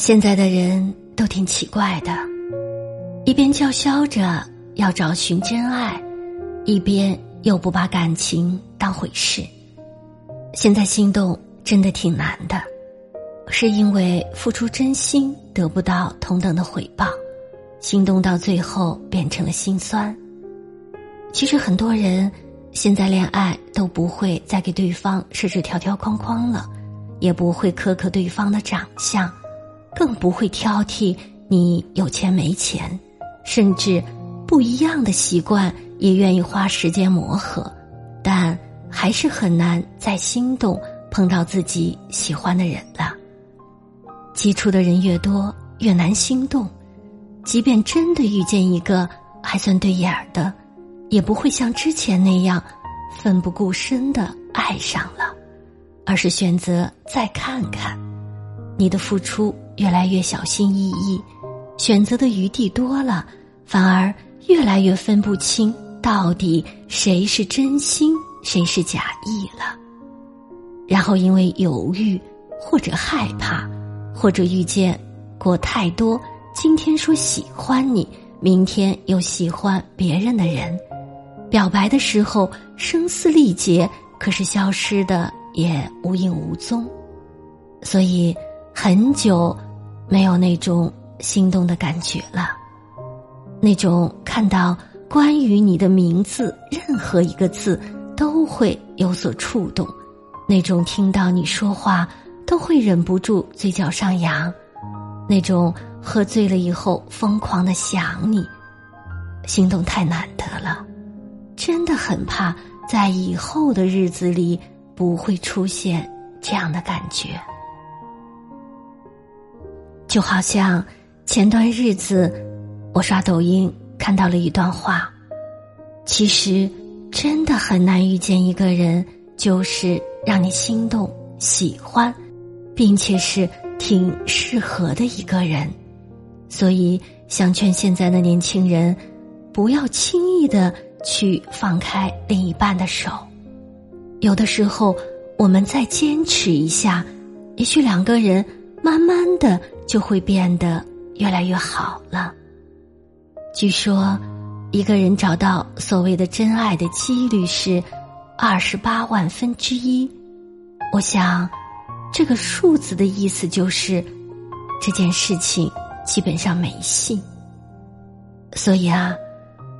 现在的人都挺奇怪的，一边叫嚣着要找寻真爱。一边又不把感情当回事，现在心动真的挺难的，是因为付出真心得不到同等的回报，心动到最后变成了心酸。其实很多人现在恋爱都不会再给对方设置条条框框了，也不会苛刻对方的长相，更不会挑剔你有钱没钱，甚至不一样的习惯。也愿意花时间磨合，但还是很难再心动碰到自己喜欢的人了。接触的人越多，越难心动。即便真的遇见一个还算对眼儿的，也不会像之前那样奋不顾身的爱上了，而是选择再看看。你的付出越来越小心翼翼，选择的余地多了，反而越来越分不清。到底谁是真心，谁是假意了？然后因为犹豫，或者害怕，或者遇见过太多，今天说喜欢你，明天又喜欢别人的人，表白的时候声嘶力竭，可是消失的也无影无踪，所以很久没有那种心动的感觉了，那种看到。关于你的名字，任何一个字都会有所触动，那种听到你说话都会忍不住嘴角上扬，那种喝醉了以后疯狂的想你，心动太难得了，真的很怕在以后的日子里不会出现这样的感觉，就好像前段日子我刷抖音。看到了一段话，其实真的很难遇见一个人，就是让你心动、喜欢，并且是挺适合的一个人。所以想劝现在的年轻人，不要轻易的去放开另一半的手。有的时候，我们再坚持一下，也许两个人慢慢的就会变得越来越好了。据说，一个人找到所谓的真爱的几率是二十八万分之一。我想，这个数字的意思就是这件事情基本上没戏。所以啊，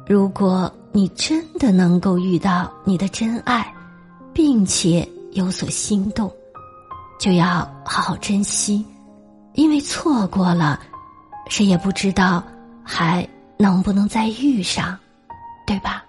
如果你真的能够遇到你的真爱，并且有所心动，就要好好珍惜，因为错过了，谁也不知道还。能不能再遇上，对吧？